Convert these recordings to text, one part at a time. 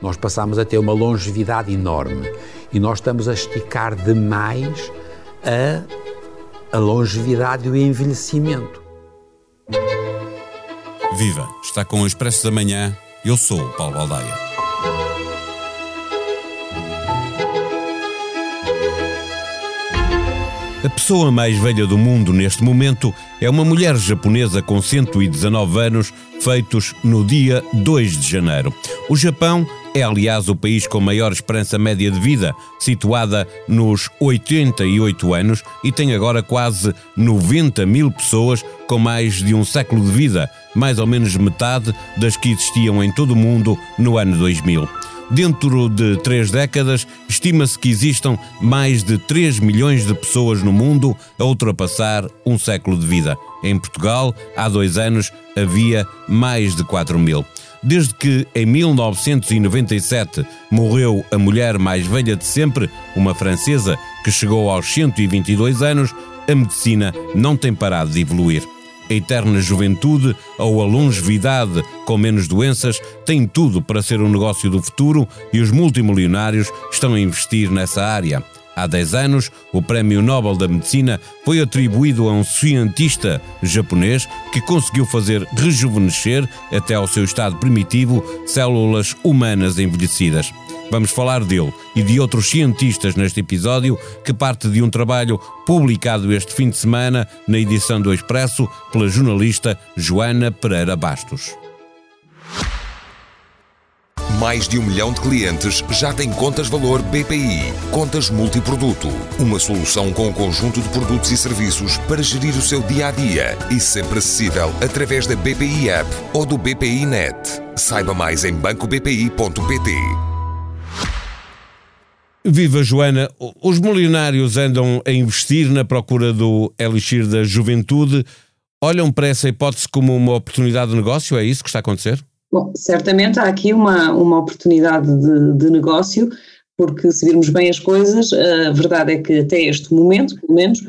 nós passamos a ter uma longevidade enorme e nós estamos a esticar demais a, a longevidade e o envelhecimento. Viva! Está com o Expresso da Manhã. Eu sou o Paulo Baldaia. A pessoa mais velha do mundo neste momento é uma mulher japonesa com 119 anos, feitos no dia 2 de janeiro. O Japão é, aliás, o país com maior esperança média de vida, situada nos 88 anos e tem agora quase 90 mil pessoas com mais de um século de vida, mais ou menos metade das que existiam em todo o mundo no ano 2000. Dentro de três décadas, estima-se que existam mais de 3 milhões de pessoas no mundo a ultrapassar um século de vida. Em Portugal, há dois anos, havia mais de 4 mil. Desde que, em 1997, morreu a mulher mais velha de sempre, uma francesa que chegou aos 122 anos, a medicina não tem parado de evoluir a eterna juventude ou a longevidade com menos doenças têm tudo para ser o negócio do futuro e os multimilionários estão a investir nessa área. Há 10 anos, o Prémio Nobel da Medicina foi atribuído a um cientista japonês que conseguiu fazer rejuvenescer, até ao seu estado primitivo, células humanas envelhecidas. Vamos falar dele e de outros cientistas neste episódio, que parte de um trabalho publicado este fim de semana na edição do Expresso pela jornalista Joana Pereira Bastos. Mais de um milhão de clientes já têm contas valor BPI. Contas multiproduto. Uma solução com um conjunto de produtos e serviços para gerir o seu dia a dia e sempre acessível através da BPI App ou do BPI Net. Saiba mais em bancobpi.pt. Viva Joana, os milionários andam a investir na procura do elixir da juventude. Olham para essa hipótese como uma oportunidade de negócio? É isso que está a acontecer? Bom, certamente há aqui uma, uma oportunidade de, de negócio, porque se virmos bem as coisas, a verdade é que até este momento, pelo menos,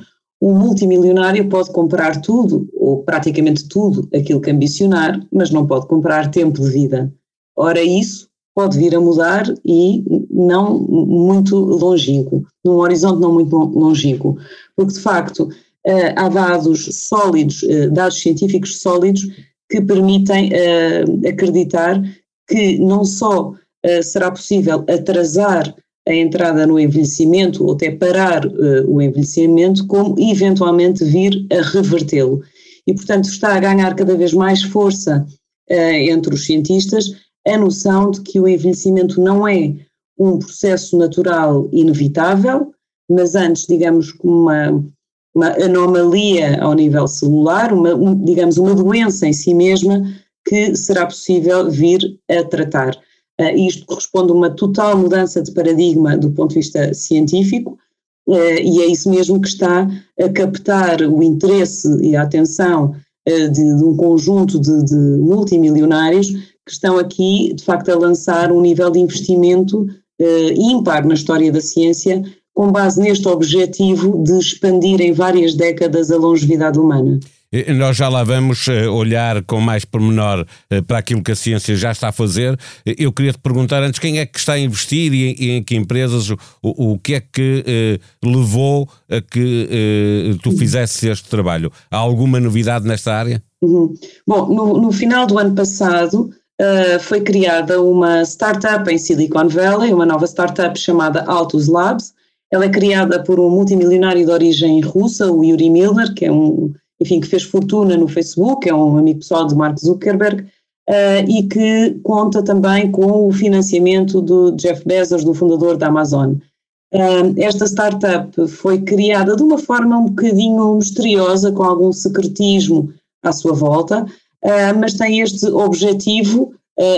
um multimilionário pode comprar tudo, ou praticamente tudo, aquilo que ambicionar, mas não pode comprar tempo de vida. Ora, isso pode vir a mudar e não muito longínquo, num horizonte não muito longínquo, porque de facto eh, há dados sólidos, eh, dados científicos sólidos que permitem uh, acreditar que não só será possível atrasar a entrada no envelhecimento ou até parar o envelhecimento, como eventualmente vir a revertê-lo. E, portanto, está a ganhar cada vez mais força entre os cientistas a noção de que o envelhecimento não é um processo natural inevitável, mas antes, digamos, como uma uma anomalia ao nível celular, uma, um, digamos, uma doença em si mesma que será possível vir a tratar. Uh, isto corresponde a uma total mudança de paradigma do ponto de vista científico, uh, e é isso mesmo que está a captar o interesse e a atenção uh, de, de, um conjunto de, de, multimilionários que estão aqui, de facto, a lançar um nível de investimento ímpar na história da ciência, com base neste objetivo de expandir em várias décadas a longevidade humana. Nós já lá vamos eh, olhar com mais pormenor eh, para aquilo que a ciência já está a fazer. Eu queria te perguntar antes quem é que está a investir e em, que empresas, o, o que é que eh, levou a que eh, tu fizesses este trabalho? Há alguma novidade nesta área? Uhum. Bom, no, no, final do ano passado uh, foi criada uma startup em Silicon Valley, uma nova startup chamada Altus Labs, ela é criada por um multimilionário de origem russa, o Yuri Milner, que é um, enfim, que fez fortuna no Facebook, é um amigo pessoal de Mark Zuckerberg, uh, e que conta também com o financiamento do Jeff Bezos, do fundador da Amazon. Uh, esta startup foi criada de uma forma um bocadinho misteriosa, com algum secretismo à sua volta, mas tem este objetivo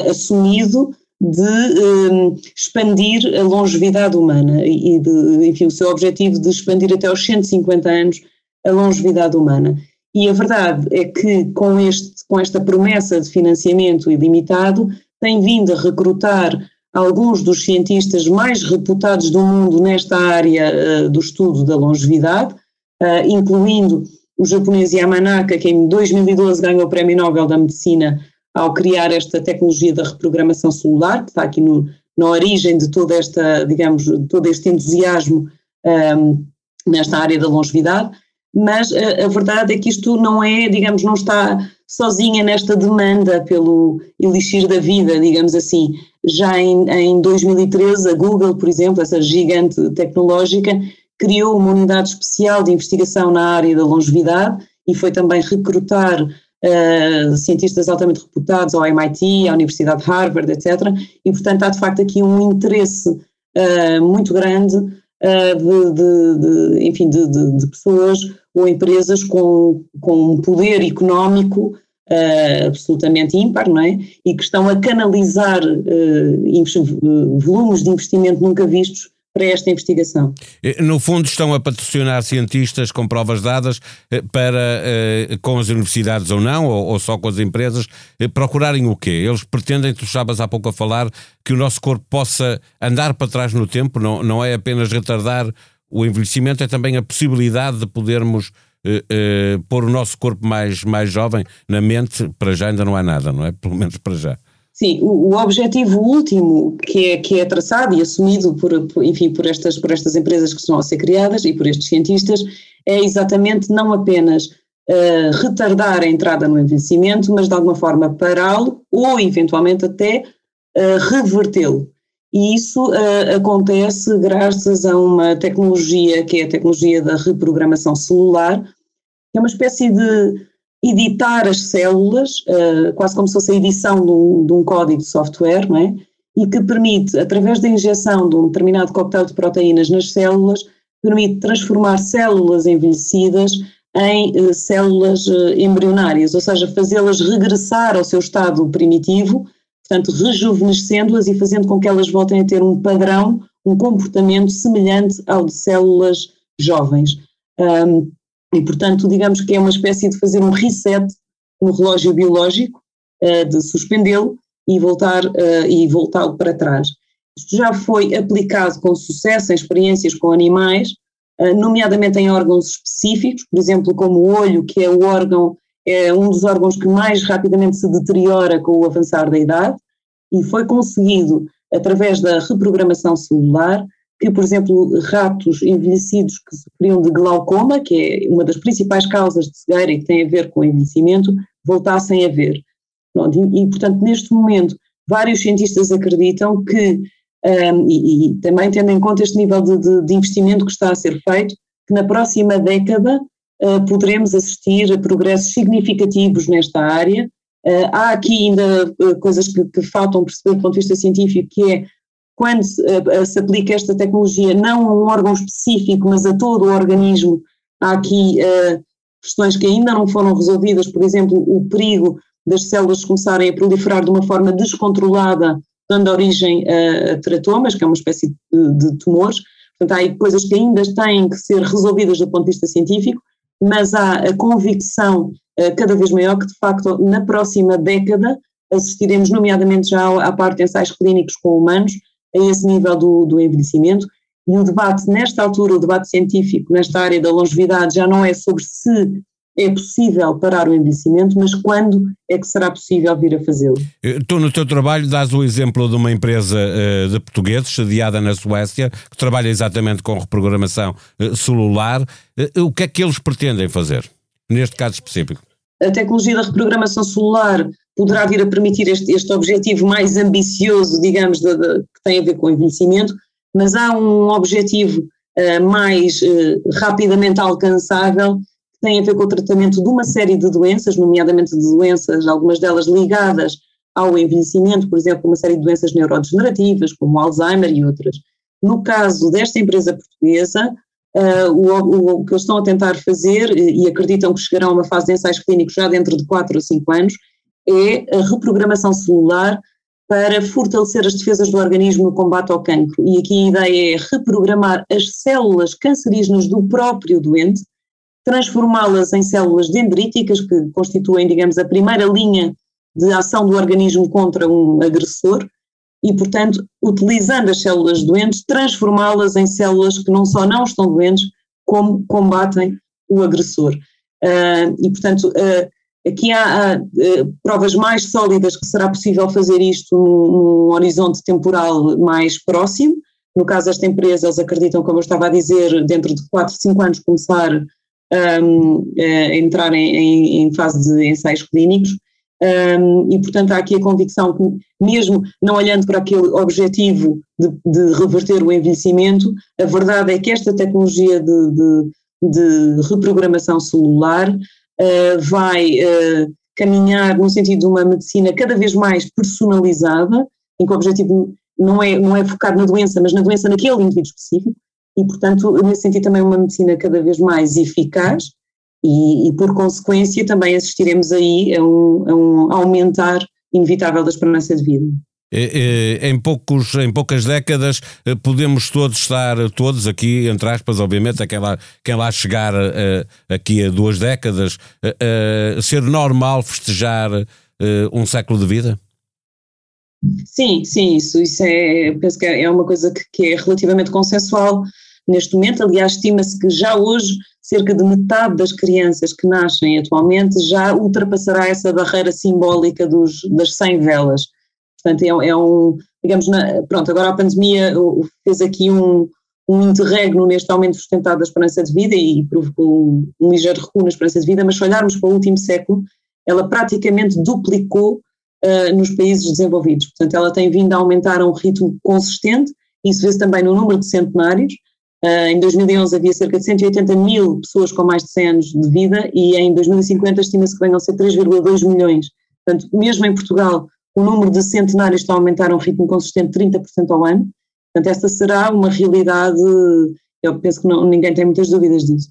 assumido de um, expandir a longevidade humana e de, enfim, o seu objetivo de expandir até aos 150 anos a longevidade humana. E a verdade é que com, este, com esta promessa de financiamento ilimitado, tem vindo a recrutar alguns dos cientistas mais reputados do mundo nesta área uh, do estudo da longevidade, uh, incluindo o japonês Yamanaka, que em 2012 ganhou o Prémio Nobel da Medicina ao criar esta tecnologia da reprogramação celular, que está aqui no, na origem de toda esta, digamos, todo este entusiasmo um, nesta área da longevidade, mas a, a, verdade é que isto não é, digamos, não está sozinha nesta demanda pelo elixir da vida, digamos assim. Já em, em 2013, a Google, por exemplo, essa gigante tecnológica, criou uma unidade especial de investigação na área da longevidade e foi também recrutar uh, cientistas altamente reputados ao MIT, à Universidade de Harvard, etc. E, portanto, há de facto aqui um interesse uh, muito grande uh, de, de, de, enfim, de, de, pessoas ou empresas com, com um poder económico absolutamente ímpar, não é? E que estão a canalizar volumes de investimento nunca vistos para esta investigação. Eh, no fundo, estão a patrocinar cientistas com provas dadas eh, para, eh, com as universidades ou não, ou, só com as empresas, procurarem o quê? Eles pretendem, tu estavas há pouco a falar, que o nosso corpo possa andar para trás no tempo, não, não é apenas retardar o envelhecimento, é também a possibilidade de podermos pôr o nosso corpo mais, mais jovem na mente, para já ainda não há nada, não é? Pelo menos para já. Sim, o, o, objetivo último que é, que é traçado e assumido por, por, enfim, por estas, por estas empresas que estão a ser criadas e por estes cientistas é exatamente não apenas uh, retardar a entrada no envelhecimento, mas de alguma forma pará-lo ou eventualmente até uh, revertê-lo. E isso uh, acontece graças a uma tecnologia que é a tecnologia da reprogramação celular, que é uma espécie de editar as células, uh, quase como se fosse a edição de um, de um, código de software, não é? E que permite, através da injeção de um determinado coquetel de proteínas nas células, permite transformar células envelhecidas em uh, células uh, embrionárias, ou seja, fazê-las regressar ao seu estado primitivo, portanto, rejuvenescendo-as e fazendo com que elas voltem a ter um padrão, um comportamento semelhante ao de células jovens. Um, e, portanto, digamos que é uma espécie de fazer um reset no relógio biológico, uh, de suspendê-lo e voltar uh, e voltá-lo para trás. Isto já foi aplicado com sucesso em experiências com animais, uh, nomeadamente em órgãos específicos, por exemplo, como o olho, que é o órgão, é um dos órgãos que mais rapidamente se deteriora com o avançar da idade, e foi conseguido, através da reprogramação celular, que, por exemplo, ratos envelhecidos que sofriam de glaucoma, que é uma das principais causas de cegueira e que tem a ver com o envelhecimento, voltassem a ver. E, e, portanto, neste momento, vários cientistas acreditam que, um, e, e, também tendo em conta este nível de, de, de, investimento que está a ser feito, que na próxima década uh, poderemos assistir a progressos significativos nesta área. Uh, há aqui ainda uh, coisas que, que faltam perceber do ponto de vista científico, que é quando se, uh, se aplica esta tecnologia não a um órgão específico, mas a todo o organismo, há aqui uh, questões que ainda não foram resolvidas, por exemplo, o perigo das células começarem a proliferar de uma forma descontrolada, dando origem a, a teratomas, que é uma espécie de, de tumores. Portanto, há aí coisas que ainda têm que ser resolvidas do ponto de vista científico, mas há a convicção uh, cada vez maior que, de facto, na próxima década assistiremos, nomeadamente já à parte de ensaios clínicos com humanos, a esse nível do, do envelhecimento. E o debate, nesta altura, o debate científico nesta área da longevidade já não é sobre se é possível parar o envelhecimento, mas quando é que será possível vir a fazê-lo? Eh, tu, no teu trabalho, dás o exemplo de uma empresa uh, de portugueses, sediada na Suécia, que trabalha exatamente com reprogramação uh, celular. Uh, o que é que eles pretendem fazer, neste caso específico? A tecnologia da reprogramação celular poderá vir a permitir este, este objetivo mais ambicioso, digamos, de, de, que tem a ver com o envelhecimento, mas há um objetivo uh, mais uh, rapidamente alcançável que tem a ver com o tratamento de uma série de doenças, nomeadamente de doenças, algumas delas ligadas ao envelhecimento, por exemplo, uma série de doenças neurodegenerativas, como Alzheimer e outras. No caso desta empresa portuguesa, uh, o, o, que eles estão a tentar fazer, e acreditam que chegarão a uma fase de ensaios clínicos já dentro de 4 ou 5 anos, é a reprogramação celular para fortalecer as defesas do organismo no combate ao cancro. E aqui a ideia é reprogramar as células cancerígenas do próprio doente, transformá-las em células dendríticas, que constituem, digamos, a primeira linha de ação do organismo contra um agressor, e, portanto, utilizando as células doentes, transformá-las em células que não só não estão doentes, como combatem o agressor. Uh, e, portanto, uh, Aqui há, há uh, provas mais sólidas que será possível fazer isto num, horizonte temporal mais próximo. No caso desta empresa, eles acreditam, como eu estava a dizer, dentro de 4, 5 anos começar um, a entrar em, em, em, fase de ensaios clínicos. Um, e, portanto, há aqui a convicção que, mesmo não olhando para aquele objetivo de, de reverter o envelhecimento, a verdade é que esta tecnologia de, de, de reprogramação celular uh, vai uh, caminhar no sentido de uma medicina cada vez mais personalizada, em que o objetivo não é, não é focado na doença, mas na doença naquele indivíduo específico, e, portanto, nesse sentido, também uma medicina cada vez mais eficaz e, e por consequência, também assistiremos aí a um, a um aumentar inevitável da esperança de vida. Em, poucos, em poucas décadas eh, podemos todos estar, todos aqui, entre aspas, obviamente, quem lá, quem lá chegar eh, aqui a duas décadas, eh, ser normal festejar um século de vida? Sim, sim, isso, isso é, penso que é uma coisa que, que é relativamente consensual neste momento. Aliás, estima-se que já hoje cerca de metade das crianças que nascem atualmente já ultrapassará essa barreira simbólica dos, das 100 velas. Portanto, é, é um, digamos, na, pronto, agora a pandemia fez aqui um, um interregno neste aumento sustentado da esperança de vida e provocou um, um ligeiro recuo na esperança de vida, mas se olharmos para o último século, ela praticamente duplicou uh, nos países desenvolvidos. Portanto, ela tem vindo a aumentar a um ritmo consistente, isso vê-se também no número de centenários. Uh, em 2011 havia cerca de 180 mil pessoas com mais de 100 anos de vida e em 2050 estima-se que venham a ser 3,2 milhões. Portanto, mesmo em Portugal, o número de centenários está a aumentar a um ritmo consistente de 30% ao ano. Portanto, esta será uma realidade, eu penso que não, ninguém tem muitas dúvidas disso.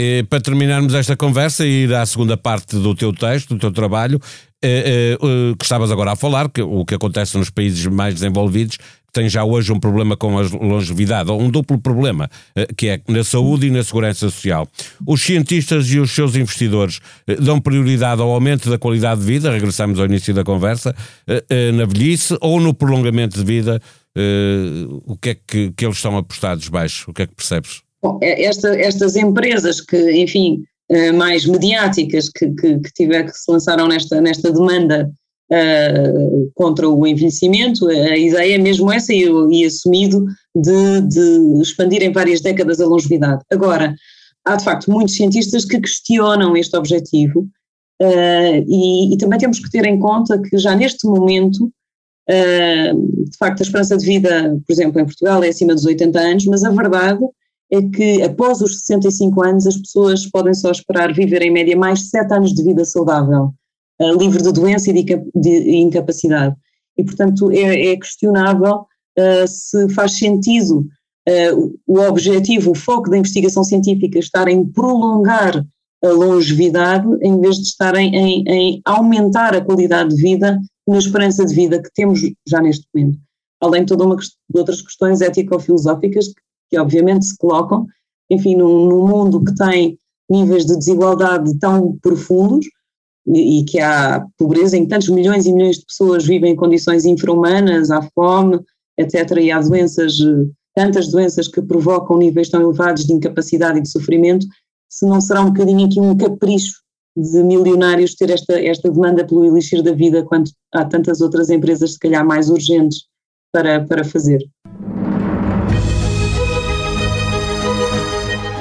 E, para terminarmos esta conversa e ir à segunda parte do teu texto, do teu trabalho, eh, eh, que estavas agora a falar, que o que acontece nos países mais desenvolvidos, que têm já hoje um problema com a longevidade, ou um duplo problema, eh, que é na saúde e na segurança social. Os cientistas e os seus investidores eh, dão prioridade ao aumento da qualidade de vida, regressamos ao início da conversa, eh, na velhice ou no prolongamento de vida, o que é que, que eles estão apostados baixo? O que é que percebes? Bom, é, esta, estas empresas que, enfim, eh, mais mediáticas que, que, que, tiver, que se lançaram nesta, nesta demanda uh, contra o envelhecimento, a ideia é mesmo essa e, e assumido de, de expandir em várias décadas a longevidade. Agora, há de facto muitos cientistas que questionam este objetivo uh, e, e, também temos que ter em conta que já neste momento, de facto, a esperança de vida, por exemplo, em Portugal é acima dos 80 anos, mas a verdade é que após os 65 anos as pessoas podem só esperar viver em média mais 7 anos de vida saudável, uh, livre de doença e de, de incapacidade. E, portanto, é, é questionável uh, se faz sentido uh, o objetivo, o foco da investigação científica estar em prolongar a longevidade em vez de estar em, em, aumentar a qualidade de vida na esperança de vida que temos já neste momento. Além de toda uma outras questões ético-filosóficas que que obviamente se colocam, enfim, num, num mundo que tem níveis de desigualdade tão profundos e, que há pobreza em tantos milhões e milhões de pessoas vivem em condições infra-humanas, há fome, etc., e há doenças, tantas doenças que provocam níveis tão elevados de incapacidade e de sofrimento, se não será um bocadinho aqui um capricho de milionários ter esta, esta demanda pelo elixir da vida, quando há tantas outras empresas, se calhar, mais urgentes para, para fazer.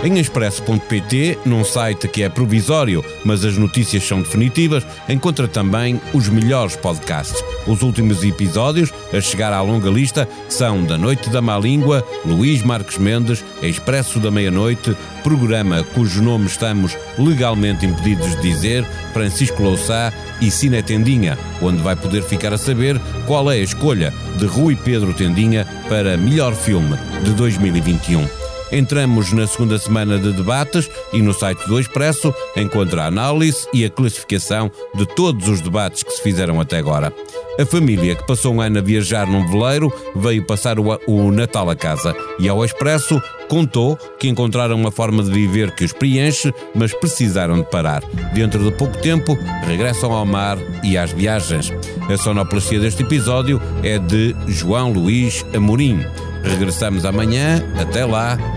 Em expresso.pt, num site que é provisório, mas as notícias são definitivas, encontra também os melhores podcasts. Os últimos episódios, a chegar à longa lista, são Da Noite da Má Língua, Luís Marques Mendes, Expresso da Meia-Noite, programa cujo nome estamos legalmente impedidos de dizer, Francisco Louçá e Cine Tendinha, onde vai poder ficar a saber qual é a escolha de Rui Pedro Tendinha para melhor filme de 2021. Entramos na segunda semana de debates e no site do Expresso encontra a análise e a classificação de todos os debates que se fizeram até agora. A família que passou um ano a viajar num veleiro veio passar o, Natal a casa e ao Expresso contou que encontraram uma forma de viver que os preenche, mas precisaram de parar. Dentro de pouco tempo, regressam ao mar e às viagens. A sonoplastia deste episódio é de João Luís Amorim. Regressamos amanhã. Até lá,